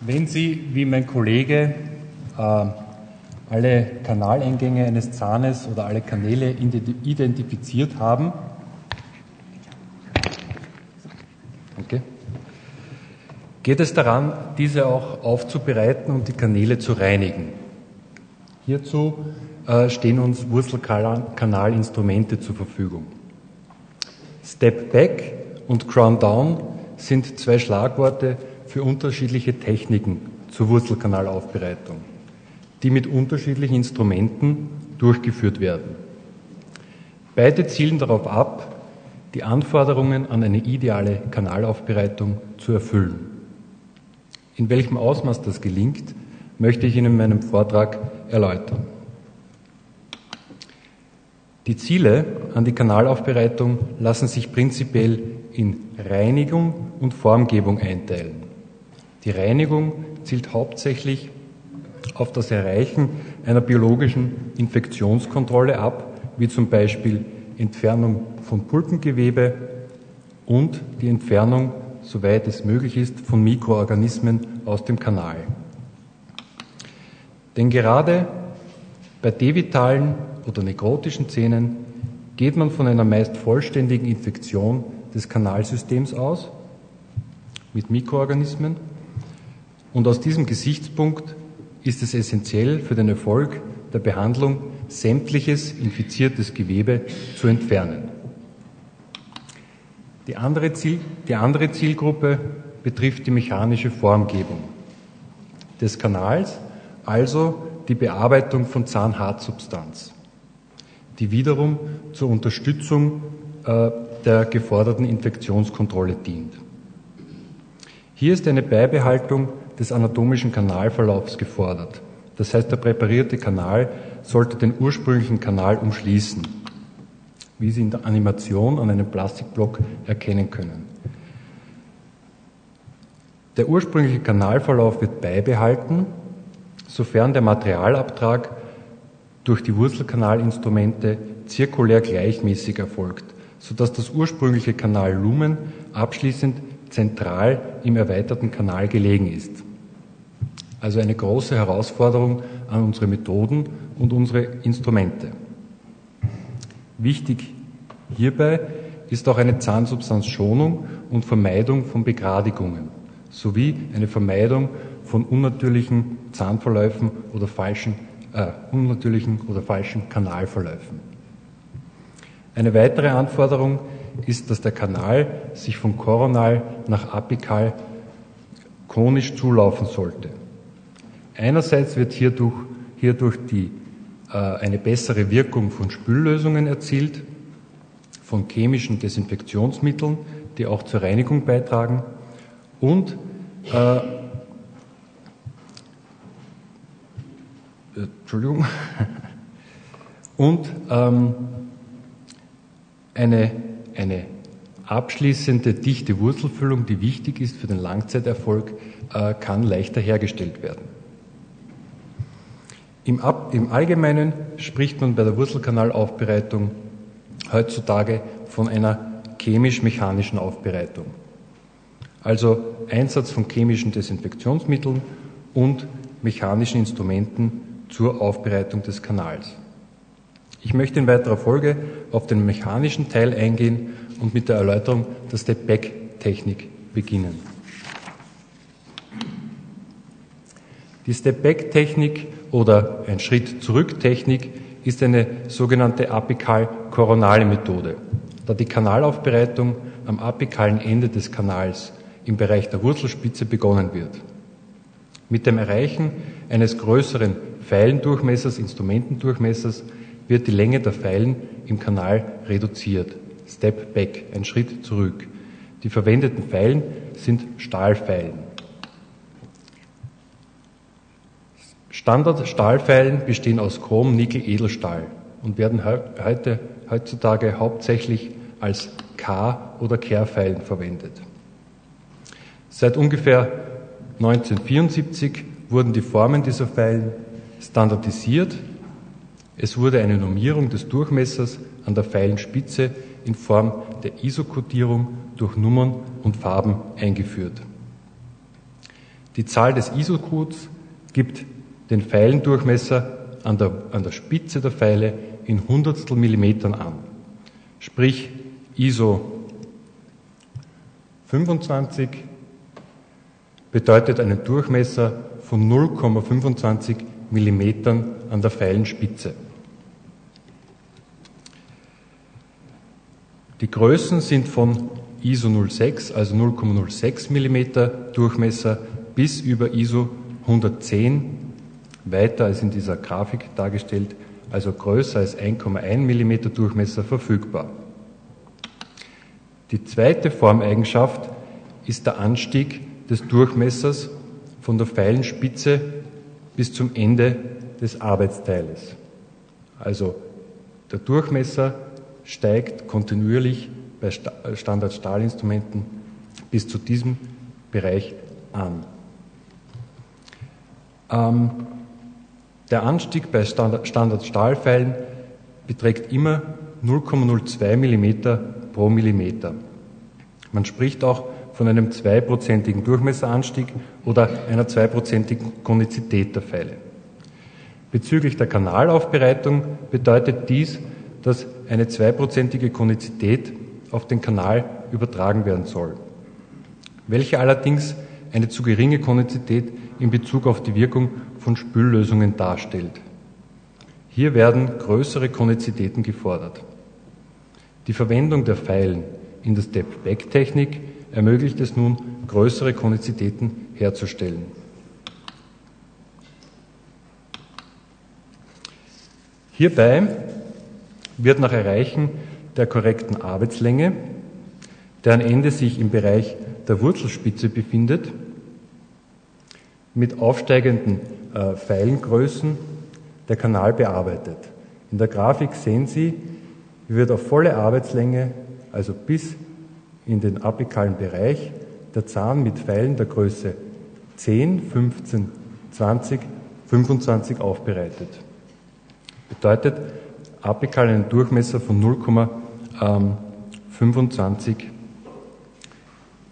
Wenn Sie, wie mein Kollege, äh, alle Kanaleingänge eines Zahnes oder alle Kanäle identifiziert haben, geht es daran, diese auch aufzubereiten und die Kanäle zu reinigen. Hierzu äh, stehen uns Wurzelkanalinstrumente zur Verfügung. Step Back und Ground Down sind zwei Schlagworte für unterschiedliche Techniken zur Wurzelkanalaufbereitung, die mit unterschiedlichen Instrumenten durchgeführt werden. Beide zielen darauf ab, die Anforderungen an eine ideale Kanalaufbereitung zu erfüllen. In welchem Ausmaß das gelingt, möchte ich Ihnen in meinem Vortrag erläutern. Die Ziele an die Kanalaufbereitung lassen sich prinzipiell in Reinigung und Formgebung einteilen. Die Reinigung zielt hauptsächlich auf das Erreichen einer biologischen Infektionskontrolle ab, wie zum Beispiel Entfernung von Pulpengewebe und die Entfernung, soweit es möglich ist, von Mikroorganismen aus dem Kanal. Denn gerade bei devitalen oder nekrotischen Zähnen geht man von einer meist vollständigen Infektion des Kanalsystems aus mit Mikroorganismen und aus diesem Gesichtspunkt ist es essentiell für den Erfolg der Behandlung, sämtliches infiziertes Gewebe zu entfernen. Die andere, Ziel, die andere Zielgruppe betrifft die mechanische Formgebung des Kanals, also die Bearbeitung von Zahnhartsubstanz, die wiederum zur Unterstützung äh, der geforderten Infektionskontrolle dient. Hier ist eine Beibehaltung des anatomischen Kanalverlaufs gefordert. Das heißt, der präparierte Kanal sollte den ursprünglichen Kanal umschließen, wie Sie in der Animation an einem Plastikblock erkennen können. Der ursprüngliche Kanalverlauf wird beibehalten, sofern der Materialabtrag durch die Wurzelkanalinstrumente zirkulär gleichmäßig erfolgt, sodass das ursprüngliche Kanallumen abschließend zentral im erweiterten Kanal gelegen ist. Also eine große Herausforderung an unsere Methoden und unsere Instrumente. Wichtig hierbei ist auch eine Zahnsubstanzschonung und Vermeidung von Begradigungen sowie eine Vermeidung von unnatürlichen Zahnverläufen oder falschen, äh, unnatürlichen oder falschen Kanalverläufen. Eine weitere Anforderung ist, dass der Kanal sich von koronal nach apikal konisch zulaufen sollte. Einerseits wird hierdurch, hierdurch die, äh, eine bessere Wirkung von Spüllösungen erzielt, von chemischen Desinfektionsmitteln, die auch zur Reinigung beitragen und äh, Entschuldigung, und ähm, eine, eine abschließende dichte Wurzelfüllung, die wichtig ist für den Langzeiterfolg, äh, kann leichter hergestellt werden. Im, Ab Im Allgemeinen spricht man bei der Wurzelkanalaufbereitung heutzutage von einer chemisch-mechanischen Aufbereitung. Also Einsatz von chemischen Desinfektionsmitteln und mechanischen Instrumenten zur Aufbereitung des Kanals. Ich möchte in weiterer Folge auf den mechanischen Teil eingehen und mit der Erläuterung der Step-Back-Technik beginnen. Die Step-Back-Technik oder ein Schritt-Zurück-Technik ist eine sogenannte apikal-koronale Methode, da die Kanalaufbereitung am apikalen Ende des Kanals im Bereich der Wurzelspitze begonnen wird. Mit dem Erreichen eines größeren Feilendurchmessers, Instrumentendurchmessers, wird die Länge der Feilen im Kanal reduziert. Step back, ein Schritt zurück. Die verwendeten Feilen sind Stahlfeilen. Standard-Stahlfeilen bestehen aus Chrom, Nickel, Edelstahl und werden heute, heutzutage hauptsächlich als K- oder Kehrfeilen verwendet. Seit ungefähr 1974 wurden die Formen dieser Pfeilen standardisiert. Es wurde eine Normierung des Durchmessers an der Pfeilenspitze in Form der ISO-Kodierung durch Nummern und Farben eingeführt. Die Zahl des ISO-Codes gibt den Pfeilendurchmesser an der, an der Spitze der Pfeile in Hundertstel Millimetern an. Sprich ISO 25 bedeutet einen Durchmesser von 0,25 Millimetern an der Pfeilenspitze. Die Größen sind von ISO 06, also 0,06 mm Durchmesser, bis über ISO 110, weiter als in dieser Grafik dargestellt, also größer als 1,1 mm Durchmesser verfügbar. Die zweite Formeigenschaft ist der Anstieg des Durchmessers von der Pfeilenspitze bis zum Ende des Arbeitsteiles. Also der Durchmesser steigt kontinuierlich bei Standard-Stahlinstrumenten bis zu diesem Bereich an. Ähm, der Anstieg bei Standard-Stahlpfeilen beträgt immer 0,02 mm pro Millimeter. Man spricht auch von einem zweiprozentigen Durchmesseranstieg oder einer zweiprozentigen Konizität der Pfeile. Bezüglich der Kanalaufbereitung bedeutet dies, dass eine zweiprozentige Konizität auf den Kanal übertragen werden soll, welche allerdings eine zu geringe Konizität in Bezug auf die Wirkung von Spüllösungen darstellt. Hier werden größere Konizitäten gefordert. Die Verwendung der Pfeilen in der Step-Back-Technik ermöglicht es nun, größere Konizitäten herzustellen. Hierbei wird nach Erreichen der korrekten Arbeitslänge, deren Ende sich im Bereich der Wurzelspitze befindet, mit aufsteigenden äh, Pfeilengrößen der Kanal bearbeitet. In der Grafik sehen Sie, wie wird auf volle Arbeitslänge, also bis in den apikalen Bereich, der Zahn mit Pfeilen der Größe 10, 15, 20, 25 aufbereitet. Bedeutet apikal einen Durchmesser von 0,25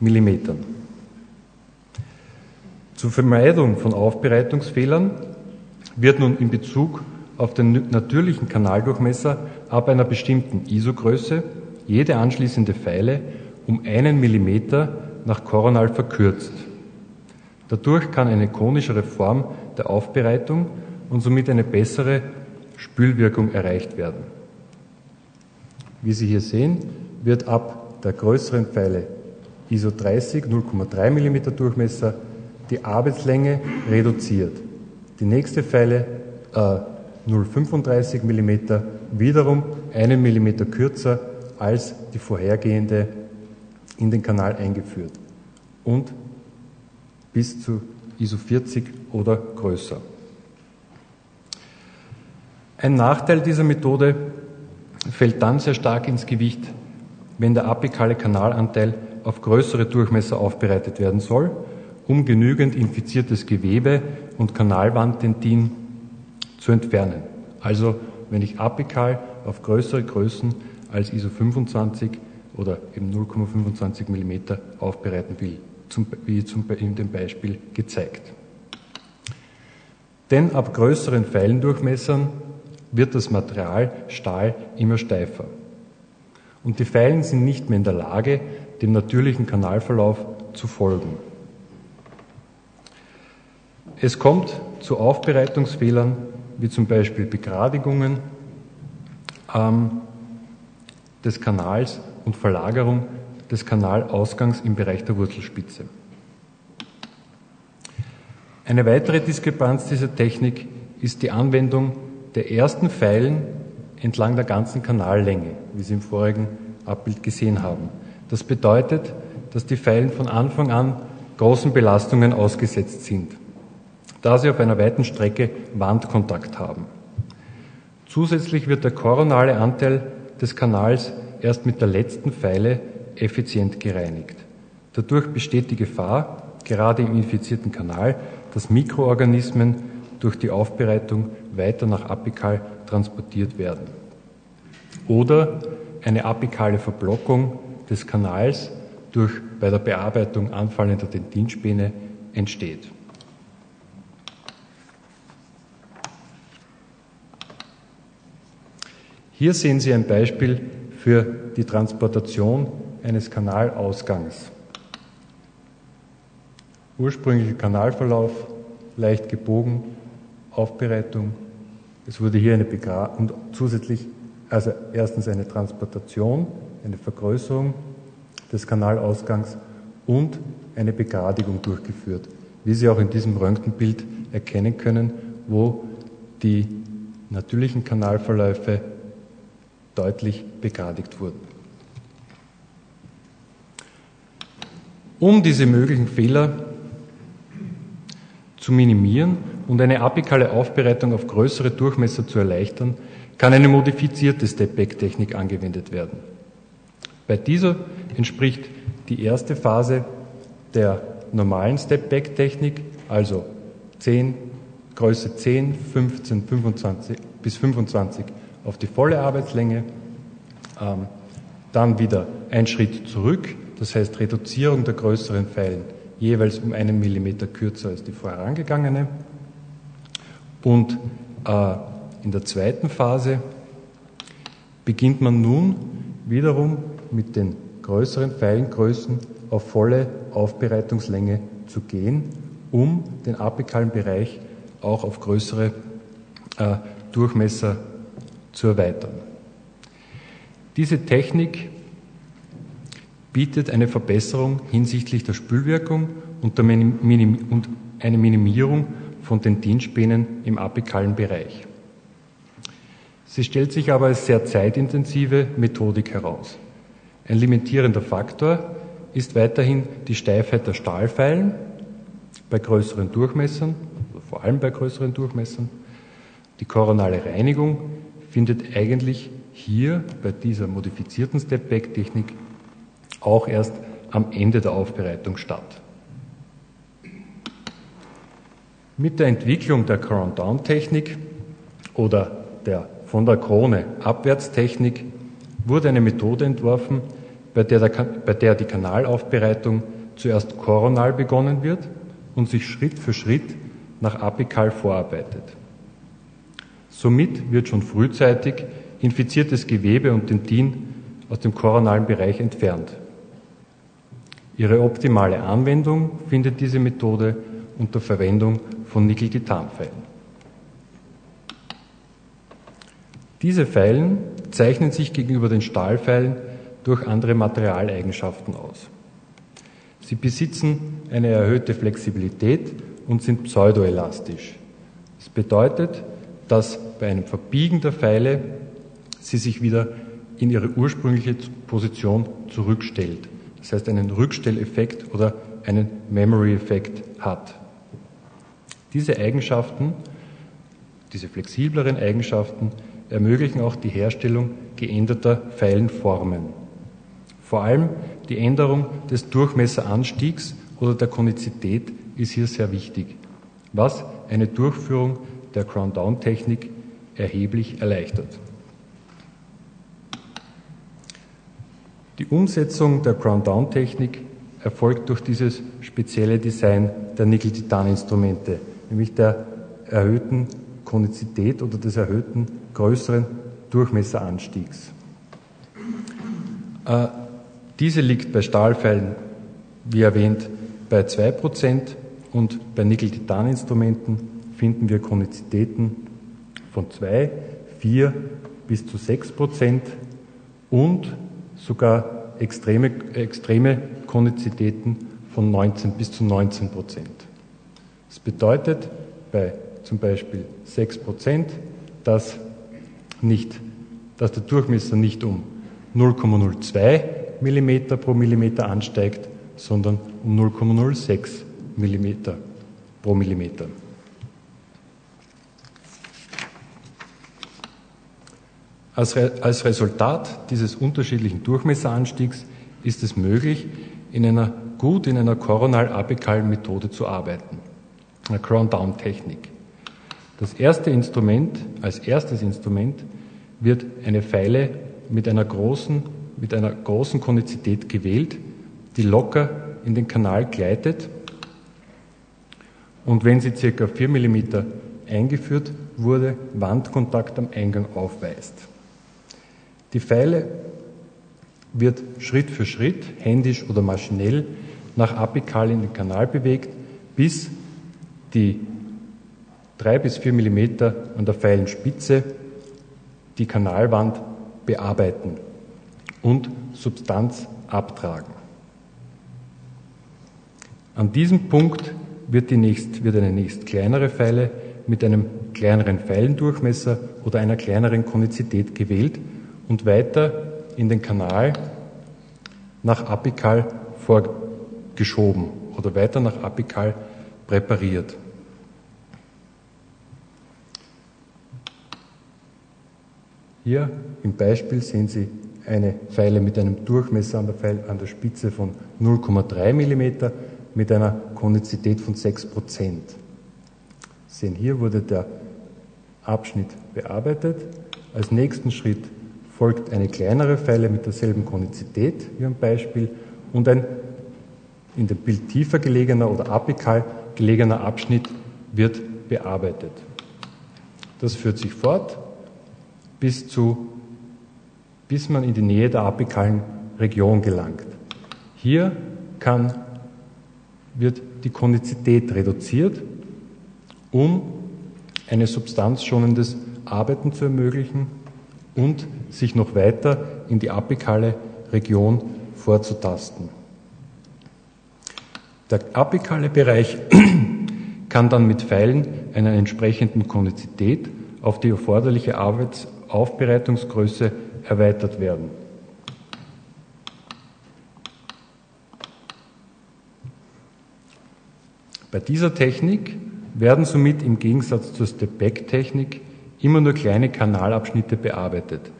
Millimetern. Zur Vermeidung von Aufbereitungsfehlern wird nun in Bezug auf den natürlichen Kanaldurchmesser ab einer bestimmten ISO-Größe jede anschließende Pfeile um einen Millimeter nach Coronal verkürzt. Dadurch kann eine konischere Form der Aufbereitung und somit eine bessere Spülwirkung erreicht werden. Wie Sie hier sehen, wird ab der größeren Pfeile ISO 30 0,3 mm Durchmesser die Arbeitslänge reduziert. Die nächste Pfeile äh, 0,35 mm wiederum einen Millimeter kürzer als die vorhergehende in den Kanal eingeführt und bis zu ISO 40 oder größer. Ein Nachteil dieser Methode fällt dann sehr stark ins Gewicht, wenn der apikale Kanalanteil auf größere Durchmesser aufbereitet werden soll, um genügend infiziertes Gewebe und Kanalwanddentin zu entfernen. Also wenn ich apikal auf größere Größen als ISO 25 oder eben 0,25 mm aufbereiten will, zum, wie zum, in dem Beispiel gezeigt. Denn ab größeren Pfeilendurchmessern wird das Material Stahl immer steifer. Und die Pfeilen sind nicht mehr in der Lage, dem natürlichen Kanalverlauf zu folgen. Es kommt zu Aufbereitungsfehlern, wie zum Beispiel Begradigungen ähm, des Kanals und Verlagerung des Kanalausgangs im Bereich der Wurzelspitze. Eine weitere Diskrepanz dieser Technik ist die Anwendung der ersten Pfeilen entlang der ganzen Kanallänge, wie Sie im vorigen Abbild gesehen haben. Das bedeutet, dass die Pfeilen von Anfang an großen Belastungen ausgesetzt sind, da sie auf einer weiten Strecke Wandkontakt haben. Zusätzlich wird der koronale Anteil des Kanals erst mit der letzten Pfeile effizient gereinigt. Dadurch besteht die Gefahr, gerade im infizierten Kanal, dass Mikroorganismen durch die Aufbereitung weiter nach apikal transportiert werden. Oder eine apikale Verblockung des Kanals durch bei der Bearbeitung anfallender Dentinspäne entsteht. Hier sehen Sie ein Beispiel für die Transportation eines Kanalausgangs. Ursprünglicher Kanalverlauf, leicht gebogen, Aufbereitung. Es wurde hier eine Begrabung und zusätzlich, also erstens eine Transportation, eine Vergrößerung des Kanalausgangs und eine Begradigung durchgeführt, wie Sie auch in diesem Röntgenbild erkennen können, wo die natürlichen Kanalverläufe deutlich begradigt wurden. Um diese möglichen Fehler zu minimieren und eine apikale Aufbereitung auf größere Durchmesser zu erleichtern, kann eine modifizierte Step-Back-Technik angewendet werden. Bei dieser entspricht die erste Phase der normalen Step-Back-Technik, also 10, Größe 10, 15, 25 bis 25 auf die volle Arbeitslänge, ähm, dann wieder ein Schritt zurück, das heißt Reduzierung der größeren Pfeilen jeweils um einen Millimeter kürzer als die vorangegangene. Und äh, in der zweiten Phase beginnt man nun wiederum mit den größeren Pfeilengrößen auf volle Aufbereitungslänge zu gehen, um den apikalen Bereich auch auf größere äh, Durchmesser zu erweitern. Diese Technik bietet eine Verbesserung hinsichtlich der Spülwirkung und, der Minim und eine Minimierung von den Dienstspänen im apikalen Bereich. Sie stellt sich aber als sehr zeitintensive Methodik heraus. Ein limitierender Faktor ist weiterhin die Steifheit der Stahlfeilen bei größeren Durchmessern, vor allem bei größeren Durchmessern. Die koronale Reinigung findet eigentlich hier bei dieser modifizierten Step-Back-Technik auch erst am Ende der Aufbereitung statt. Mit der Entwicklung der Crown-Down-Technik oder der von der Krone Abwärtstechnik wurde eine Methode entworfen, bei der, der, bei der die Kanalaufbereitung zuerst koronal begonnen wird und sich Schritt für Schritt nach apikal vorarbeitet. Somit wird schon frühzeitig infiziertes Gewebe und Dentin aus dem koronalen Bereich entfernt. Ihre optimale Anwendung findet diese Methode unter Verwendung von Nickel-Titan-Pfeilen. Diese Pfeilen zeichnen sich gegenüber den Stahlpfeilen durch andere Materialeigenschaften aus. Sie besitzen eine erhöhte Flexibilität und sind pseudoelastisch. Das bedeutet, dass bei einem Verbiegen der Pfeile sie sich wieder in ihre ursprüngliche Position zurückstellt das heißt einen Rückstelleffekt oder einen Memory-Effekt hat. Diese Eigenschaften, diese flexibleren Eigenschaften ermöglichen auch die Herstellung geänderter Pfeilenformen. Vor allem die Änderung des Durchmesseranstiegs oder der Konizität ist hier sehr wichtig, was eine Durchführung der Crown-Down-Technik erheblich erleichtert. Die Umsetzung der Crown-Down-Technik erfolgt durch dieses spezielle Design der Nickel-Titan-Instrumente, nämlich der erhöhten Konizität oder des erhöhten größeren Durchmesseranstiegs. Äh, diese liegt bei Stahlpfeilen, wie erwähnt, bei 2% und bei Nickel-Titan-Instrumenten finden wir Konizitäten von 2, 4 bis zu 6% und sogar extreme, extreme Konizitäten von 19 bis zu 19 Prozent. Das bedeutet bei zum Beispiel 6 Prozent, dass, nicht, dass der Durchmesser nicht um 0,02 mm pro Millimeter ansteigt, sondern um 0,06 mm pro Millimeter. Als, Re als Resultat dieses unterschiedlichen Durchmesseranstiegs ist es möglich, in einer, gut in einer koronal-apikalen Methode zu arbeiten, einer Crown-Down-Technik. Das erste Instrument, als erstes Instrument, wird eine Pfeile mit einer großen, mit einer großen Konizität gewählt, die locker in den Kanal gleitet und wenn sie ca. 4 mm eingeführt wurde, Wandkontakt am Eingang aufweist. Die Pfeile wird Schritt für Schritt, händisch oder maschinell, nach apikal in den Kanal bewegt, bis die 3 bis 4 mm an der Pfeilenspitze die Kanalwand bearbeiten und Substanz abtragen. An diesem Punkt wird, nächst, wird eine nächst kleinere Pfeile mit einem kleineren Pfeilendurchmesser oder einer kleineren Konizität gewählt und weiter in den Kanal nach apikal vorgeschoben oder weiter nach apikal präpariert. Hier im Beispiel sehen Sie eine Pfeile mit einem Durchmesser an der, Pfeil, an der Spitze von 0,3 mm mit einer Konizität von 6 Prozent. Sehen hier wurde der Abschnitt bearbeitet. Als nächsten Schritt folgt eine kleinere Pfeile mit derselben Konizität wie am Beispiel und ein in dem Bild tiefer gelegener oder apikal gelegener Abschnitt wird bearbeitet. Das führt sich fort bis, zu, bis man in die Nähe der apikalen Region gelangt. Hier kann, wird die Konizität reduziert, um eine substanzschonendes Arbeiten zu ermöglichen und sich noch weiter in die apikale Region vorzutasten. Der apikale Bereich kann dann mit Pfeilen einer entsprechenden Konizität auf die erforderliche Arbeitsaufbereitungsgröße erweitert werden. Bei dieser Technik werden somit im Gegensatz zur Step-Back-Technik immer nur kleine Kanalabschnitte bearbeitet,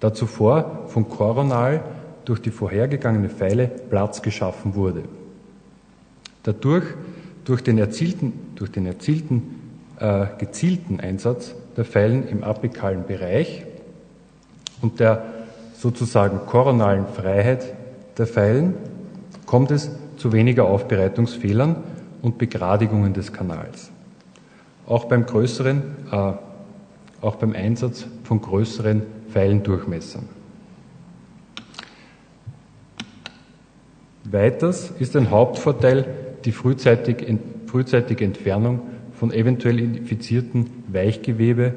da zuvor von Koronal durch die vorhergegangene Pfeile Platz geschaffen wurde. Dadurch, durch den erzielten, durch den erzielten äh, gezielten Einsatz der Pfeilen im apikalen Bereich und der sozusagen koronalen Freiheit der Pfeilen kommt es zu weniger Aufbereitungsfehlern und Begradigungen des Kanals. Auch beim größeren äh, auch beim Einsatz von größeren Pfeilendurchmessern. Weiters ist ein Hauptvorteil die frühzeitige, frühzeitige Entfernung von eventuell infizierten Weichgewebe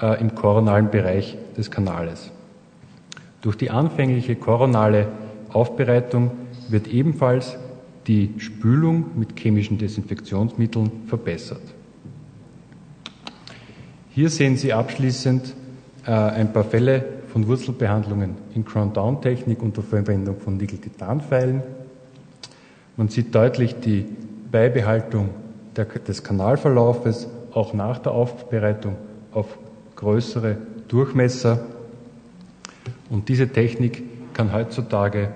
äh, im koronalen Bereich des Kanales. Durch die anfängliche koronale Aufbereitung wird ebenfalls die Spülung mit chemischen Desinfektionsmitteln verbessert. Hier sehen Sie abschließend äh, ein paar Fälle von Wurzelbehandlungen in Crown-Down-Technik unter Verwendung von Nickel-Titan-Pfeilen. Man sieht deutlich die Beibehaltung der, des Kanalverlaufes auch nach der Aufbereitung auf größere Durchmesser. Und diese Technik kann heutzutage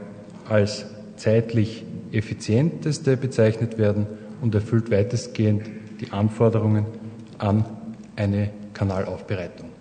als zeitlich effizienteste bezeichnet werden und erfüllt weitestgehend die Anforderungen an eine Kanalaufbereitung.